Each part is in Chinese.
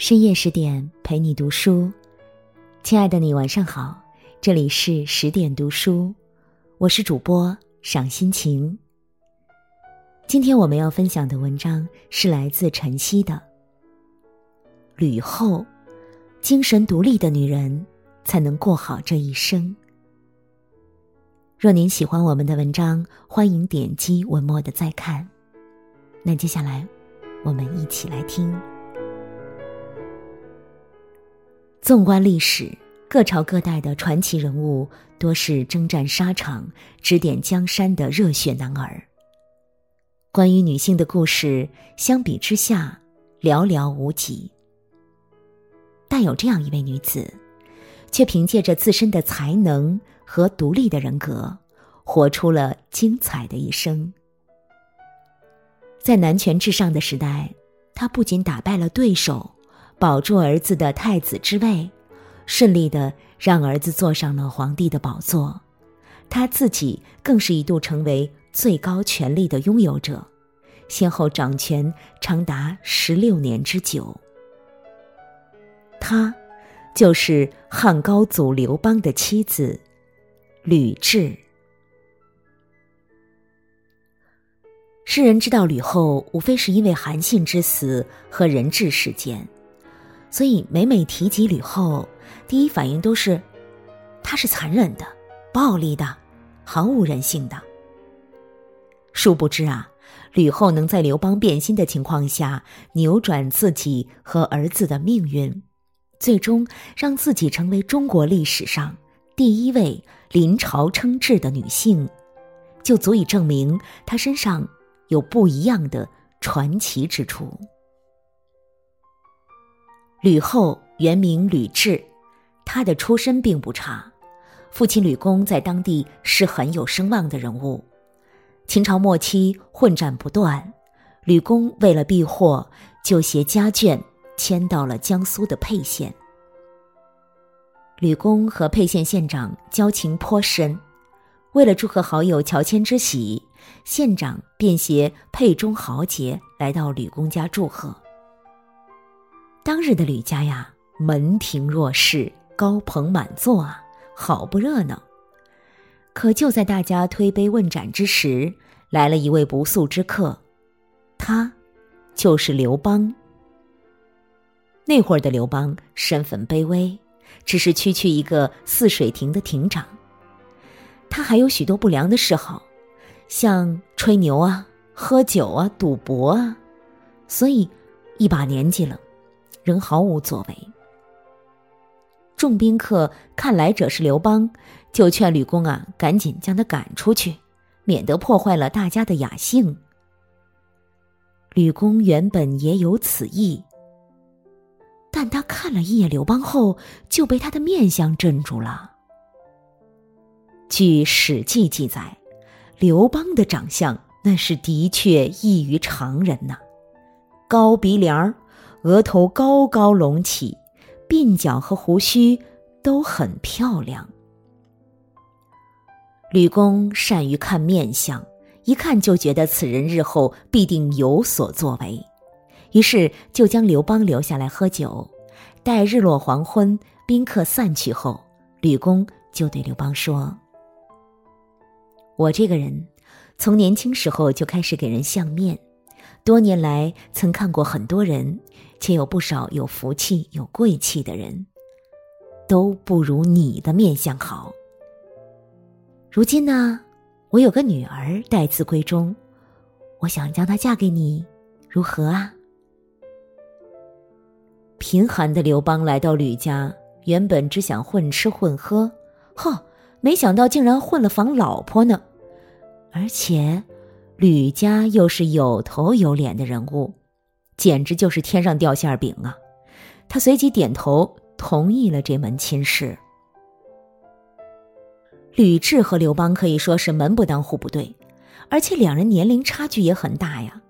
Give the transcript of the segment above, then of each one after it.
深夜十点陪你读书，亲爱的你晚上好，这里是十点读书，我是主播赏心情。今天我们要分享的文章是来自晨曦的。吕后，精神独立的女人才能过好这一生。若您喜欢我们的文章，欢迎点击文末的再看。那接下来，我们一起来听。纵观历史，各朝各代的传奇人物多是征战沙场、指点江山的热血男儿。关于女性的故事，相比之下寥寥无几。但有这样一位女子，却凭借着自身的才能。和独立的人格，活出了精彩的一生。在男权至上的时代，他不仅打败了对手，保住儿子的太子之位，顺利的让儿子坐上了皇帝的宝座，他自己更是一度成为最高权力的拥有者，先后掌权长达十六年之久。他，就是汉高祖刘邦的妻子。吕雉，世人知道吕后，无非是因为韩信之死和人质事件，所以每每提及吕后，第一反应都是，她是残忍的、暴力的、毫无人性的。殊不知啊，吕后能在刘邦变心的情况下扭转自己和儿子的命运，最终让自己成为中国历史上第一位。临朝称制的女性，就足以证明她身上有不一样的传奇之处。吕后原名吕雉，她的出身并不差，父亲吕公在当地是很有声望的人物。秦朝末期混战不断，吕公为了避祸，就携家眷迁到了江苏的沛县。吕公和沛县县长交情颇深，为了祝贺好友乔迁之喜，县长便携沛中豪杰来到吕公家祝贺。当日的吕家呀，门庭若市，高朋满座啊，好不热闹。可就在大家推杯问盏之时，来了一位不速之客，他就是刘邦。那会儿的刘邦身份卑微。只是区区一个泗水亭的亭长，他还有许多不良的嗜好，像吹牛啊、喝酒啊、赌博啊，所以一把年纪了，仍毫无作为。众宾客看来者是刘邦，就劝吕公啊，赶紧将他赶出去，免得破坏了大家的雅兴。吕公原本也有此意。但他看了一眼刘邦后，就被他的面相镇住了。据《史记》记载，刘邦的长相那是的确异于常人呐，高鼻梁儿，额头高高隆起，鬓角和胡须都很漂亮。吕公善于看面相，一看就觉得此人日后必定有所作为。于是就将刘邦留下来喝酒，待日落黄昏，宾客散去后，吕公就对刘邦说：“我这个人，从年轻时候就开始给人相面，多年来曾看过很多人，且有不少有福气、有贵气的人，都不如你的面相好。如今呢，我有个女儿待字闺中，我想将她嫁给你，如何啊？”贫寒的刘邦来到吕家，原本只想混吃混喝，呵，没想到竟然混了房老婆呢。而且，吕家又是有头有脸的人物，简直就是天上掉馅饼啊！他随即点头同意了这门亲事。吕雉和刘邦可以说是门不当户不对，而且两人年龄差距也很大呀，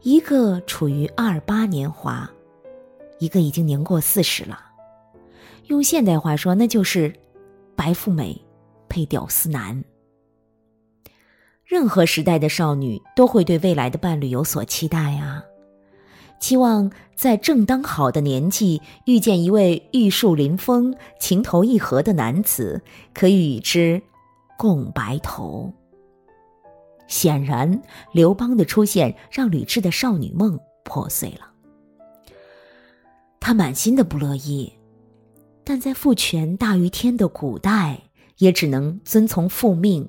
一个处于二八年华。一个已经年过四十了，用现代话说，那就是白富美配屌丝男。任何时代的少女都会对未来的伴侣有所期待啊。期望在正当好的年纪遇见一位玉树临风、情投意合的男子，可以与之共白头。显然，刘邦的出现让吕雉的少女梦破碎了。他满心的不乐意，但在父权大于天的古代，也只能遵从父命，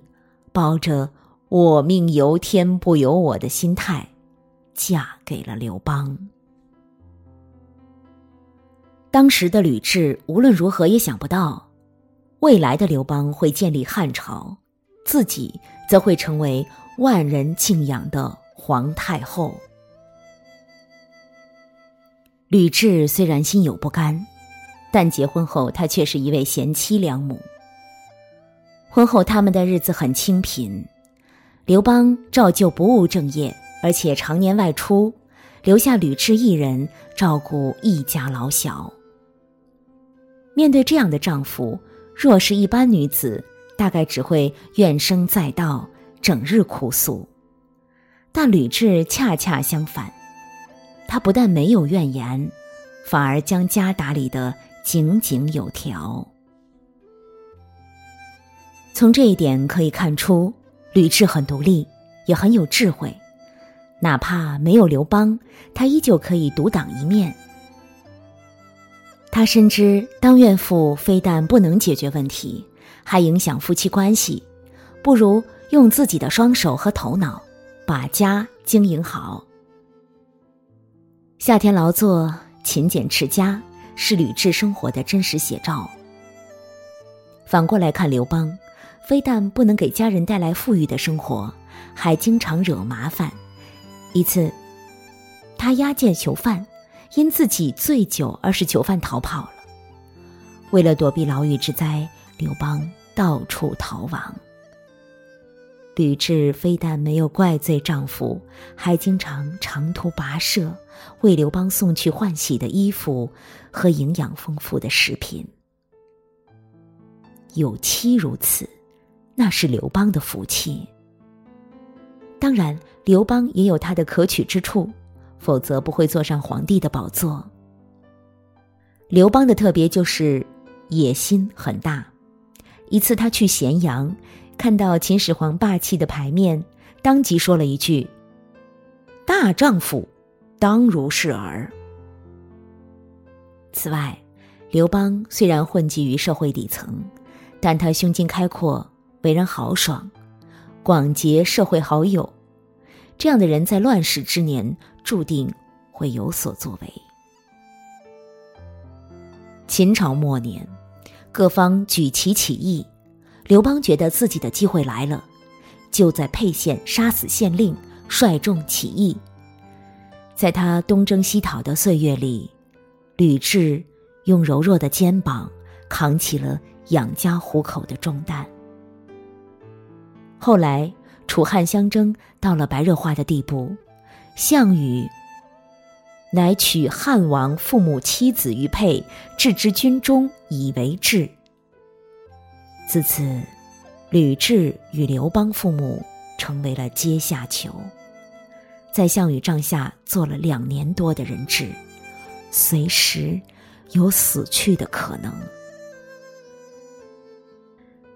抱着“我命由天不由我”的心态。嫁给了刘邦。当时的吕雉无论如何也想不到，未来的刘邦会建立汉朝，自己则会成为万人敬仰的皇太后。吕雉虽然心有不甘，但结婚后她却是一位贤妻良母。婚后他们的日子很清贫，刘邦照旧不务正业。而且常年外出，留下吕雉一人照顾一家老小。面对这样的丈夫，若是一般女子，大概只会怨声载道，整日哭诉。但吕雉恰恰相反，她不但没有怨言，反而将家打理得井井有条。从这一点可以看出，吕雉很独立，也很有智慧。哪怕没有刘邦，她依旧可以独当一面。他深知当怨妇非但不能解决问题，还影响夫妻关系，不如用自己的双手和头脑把家经营好。夏天劳作、勤俭持家，是吕雉生活的真实写照。反过来看刘邦，非但不能给家人带来富裕的生活，还经常惹麻烦。一次，他押解囚犯，因自己醉酒而使囚犯逃跑了。为了躲避牢狱之灾，刘邦到处逃亡。吕雉非但没有怪罪丈夫，还经常长途跋涉，为刘邦送去换洗的衣服和营养丰富的食品。有妻如此，那是刘邦的福气。当然，刘邦也有他的可取之处，否则不会坐上皇帝的宝座。刘邦的特别就是野心很大。一次，他去咸阳，看到秦始皇霸气的牌面，当即说了一句：“大丈夫，当如是儿。”此外，刘邦虽然混迹于社会底层，但他胸襟开阔，为人豪爽。广结社会好友，这样的人在乱世之年注定会有所作为。秦朝末年，各方举旗起义，刘邦觉得自己的机会来了，就在沛县杀死县令，率众起义。在他东征西讨的岁月里，吕雉用柔弱的肩膀扛起了养家糊口的重担。后来，楚汉相争到了白热化的地步，项羽乃取汉王父母妻子于沛，置之军中以为质。自此，吕雉与刘邦父母成为了阶下囚，在项羽帐下做了两年多的人质，随时有死去的可能。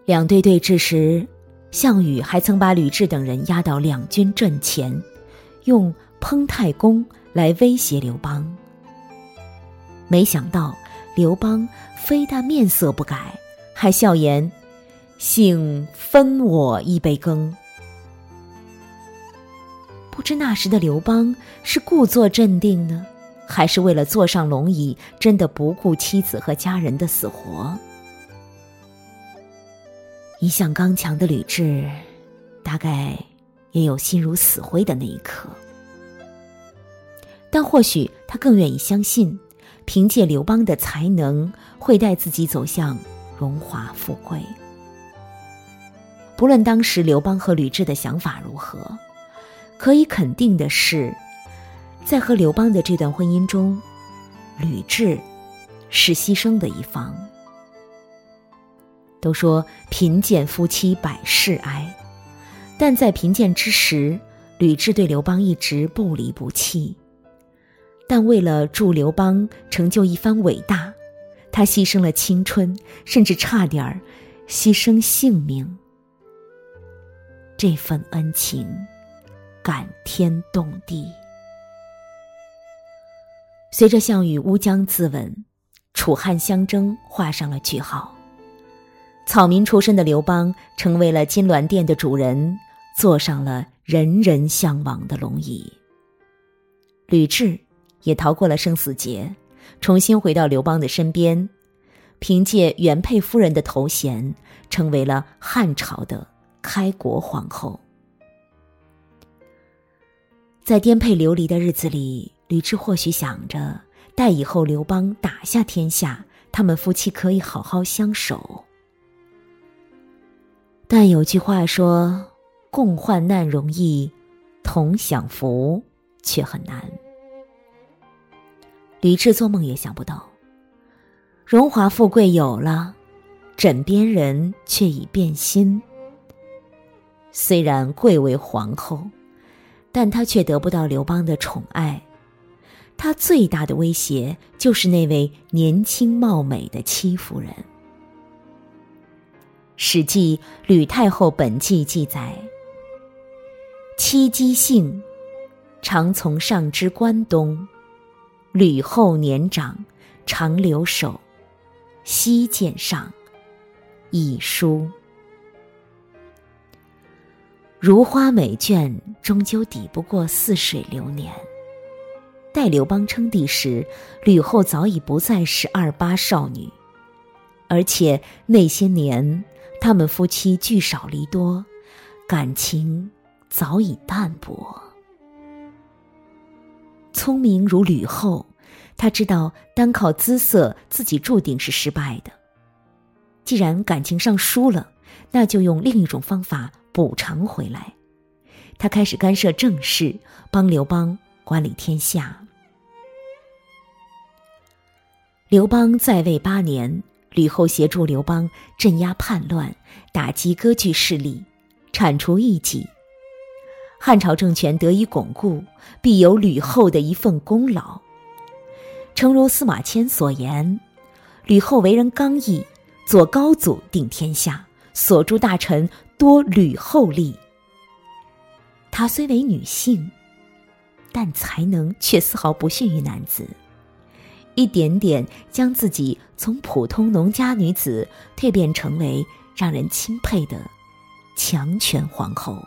两队对峙时。项羽还曾把吕雉等人押到两军阵前，用烹太公来威胁刘邦。没想到刘邦非但面色不改，还笑言：“幸分我一杯羹。”不知那时的刘邦是故作镇定呢，还是为了坐上龙椅，真的不顾妻子和家人的死活？一向刚强的吕雉，大概也有心如死灰的那一刻。但或许他更愿意相信，凭借刘邦的才能，会带自己走向荣华富贵。不论当时刘邦和吕雉的想法如何，可以肯定的是，在和刘邦的这段婚姻中，吕雉是牺牲的一方。都说贫贱夫妻百事哀，但在贫贱之时，吕雉对刘邦一直不离不弃。但为了助刘邦成就一番伟大，他牺牲了青春，甚至差点儿牺牲性命。这份恩情，感天动地。随着项羽乌江自刎，楚汉相争画上了句号。草民出身的刘邦成为了金銮殿的主人，坐上了人人向往的龙椅。吕雉也逃过了生死劫，重新回到刘邦的身边，凭借原配夫人的头衔，成为了汉朝的开国皇后。在颠沛流离的日子里，吕雉或许想着，待以后刘邦打下天下，他们夫妻可以好好相守。但有句话说：“共患难容易，同享福却很难。”吕雉做梦也想不到，荣华富贵有了，枕边人却已变心。虽然贵为皇后，但她却得不到刘邦的宠爱。她最大的威胁就是那位年轻貌美的戚夫人。《史记·吕太后本纪》记载：“戚姬姓，常从上之关东。吕后年长，常留守，西见上，以书。如花美眷，终究抵不过似水流年。待刘邦称帝时，吕后早已不再是二八少女，而且那些年。”他们夫妻聚少离多，感情早已淡薄。聪明如吕后，她知道单靠姿色自己注定是失败的。既然感情上输了，那就用另一种方法补偿回来。她开始干涉政事，帮刘邦管理天下。刘邦在位八年。吕后协助刘邦镇压叛乱，打击割据势力，铲除异己。汉朝政权得以巩固，必有吕后的一份功劳。诚如司马迁所言，吕后为人刚毅，左高祖定天下，所诸大臣多吕后立。她虽为女性，但才能却丝毫不逊于男子。一点点将自己从普通农家女子蜕变成为让人钦佩的强权皇后。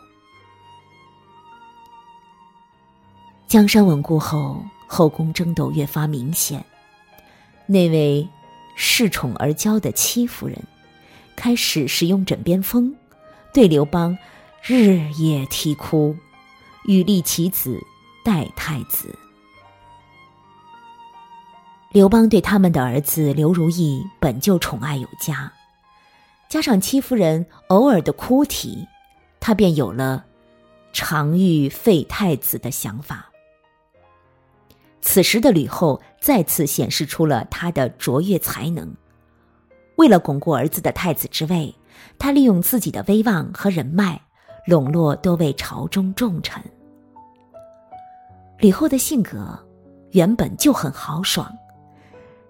江山稳固后，后宫争斗越发明显。那位恃宠而骄的戚夫人，开始使用枕边风，对刘邦日夜啼哭，欲立其子代太子。刘邦对他们的儿子刘如意本就宠爱有加，加上戚夫人偶尔的哭啼，他便有了常欲废太子的想法。此时的吕后再次显示出了她的卓越才能。为了巩固儿子的太子之位，她利用自己的威望和人脉，笼络多位朝中重臣。吕后的性格原本就很豪爽。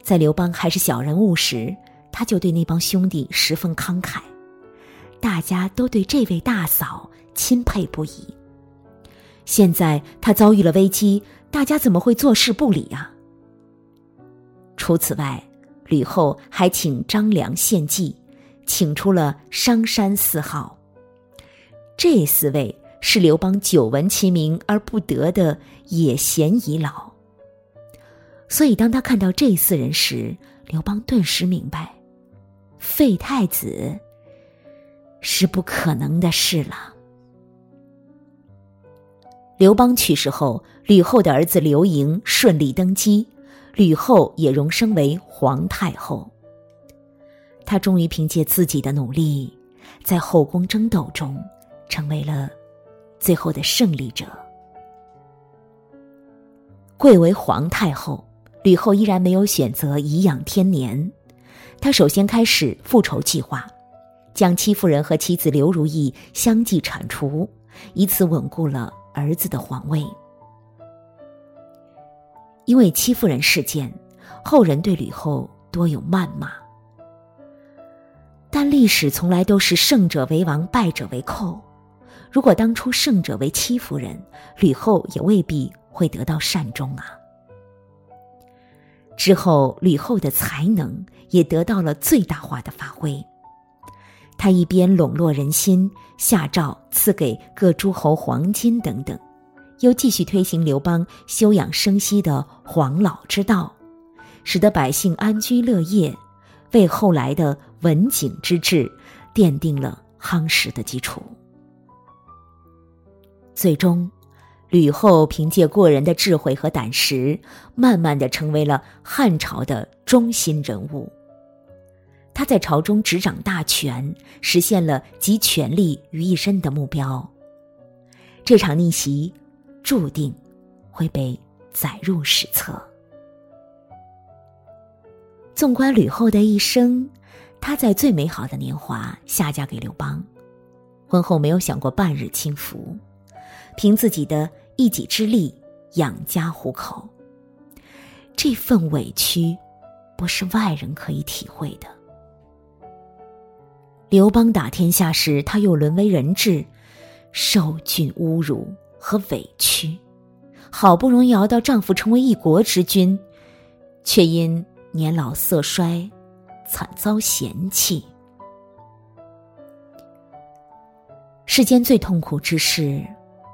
在刘邦还是小人物时，他就对那帮兄弟十分慷慨，大家都对这位大嫂钦佩不已。现在他遭遇了危机，大家怎么会坐视不理啊？除此外，吕后还请张良献计，请出了商山四号。这四位是刘邦久闻其名而不得的野贤遗老。所以，当他看到这四人时，刘邦顿时明白，废太子是不可能的事了。刘邦去世后，吕后的儿子刘盈顺利登基，吕后也荣升为皇太后。她终于凭借自己的努力，在后宫争斗中，成为了最后的胜利者，贵为皇太后。吕后依然没有选择颐养天年，她首先开始复仇计划，将戚夫人和妻子刘如意相继铲除，以此稳固了儿子的皇位。因为戚夫人事件，后人对吕后多有谩骂。但历史从来都是胜者为王，败者为寇。如果当初胜者为戚夫人，吕后也未必会得到善终啊。之后，吕后的才能也得到了最大化的发挥。她一边笼络人心，下诏赐给各诸侯黄金等等，又继续推行刘邦休养生息的黄老之道，使得百姓安居乐业，为后来的文景之治奠定了夯实的基础。最终，吕后凭借过人的智慧和胆识，慢慢的成为了汉朝的中心人物。他在朝中执掌大权，实现了集权力于一身的目标。这场逆袭，注定会被载入史册。纵观吕后的一生，她在最美好的年华下嫁给刘邦，婚后没有享过半日清福。凭自己的一己之力养家糊口，这份委屈不是外人可以体会的。刘邦打天下时，他又沦为人质，受尽侮辱和委屈，好不容易熬到丈夫成为一国之君，却因年老色衰，惨遭嫌弃。世间最痛苦之事。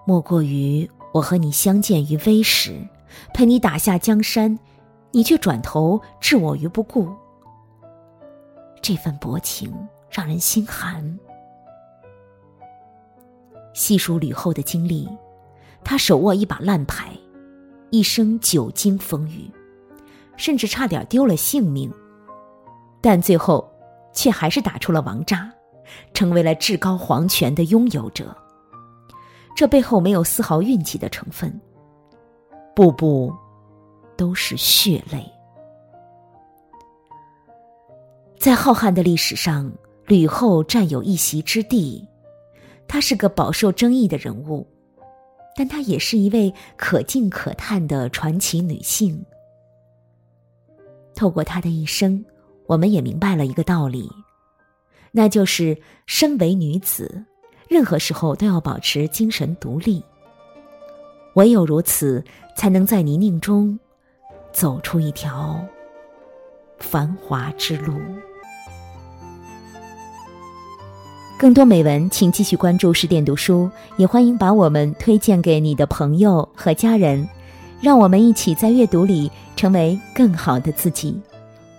莫过于我和你相见于微时，陪你打下江山，你却转头置我于不顾。这份薄情让人心寒。细数吕后的经历，她手握一把烂牌，一生久经风雨，甚至差点丢了性命，但最后却还是打出了王炸，成为了至高皇权的拥有者。这背后没有丝毫运气的成分，步步都是血泪。在浩瀚的历史上，吕后占有一席之地。她是个饱受争议的人物，但她也是一位可敬可叹的传奇女性。透过她的一生，我们也明白了一个道理，那就是身为女子。任何时候都要保持精神独立，唯有如此，才能在泥泞中走出一条繁华之路。更多美文，请继续关注十点读书，也欢迎把我们推荐给你的朋友和家人，让我们一起在阅读里成为更好的自己。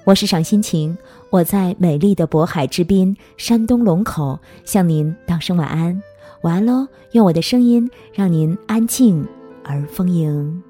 我是赏心情。我在美丽的渤海之滨，山东龙口，向您道声晚安，晚安喽！用我的声音让您安静而丰盈。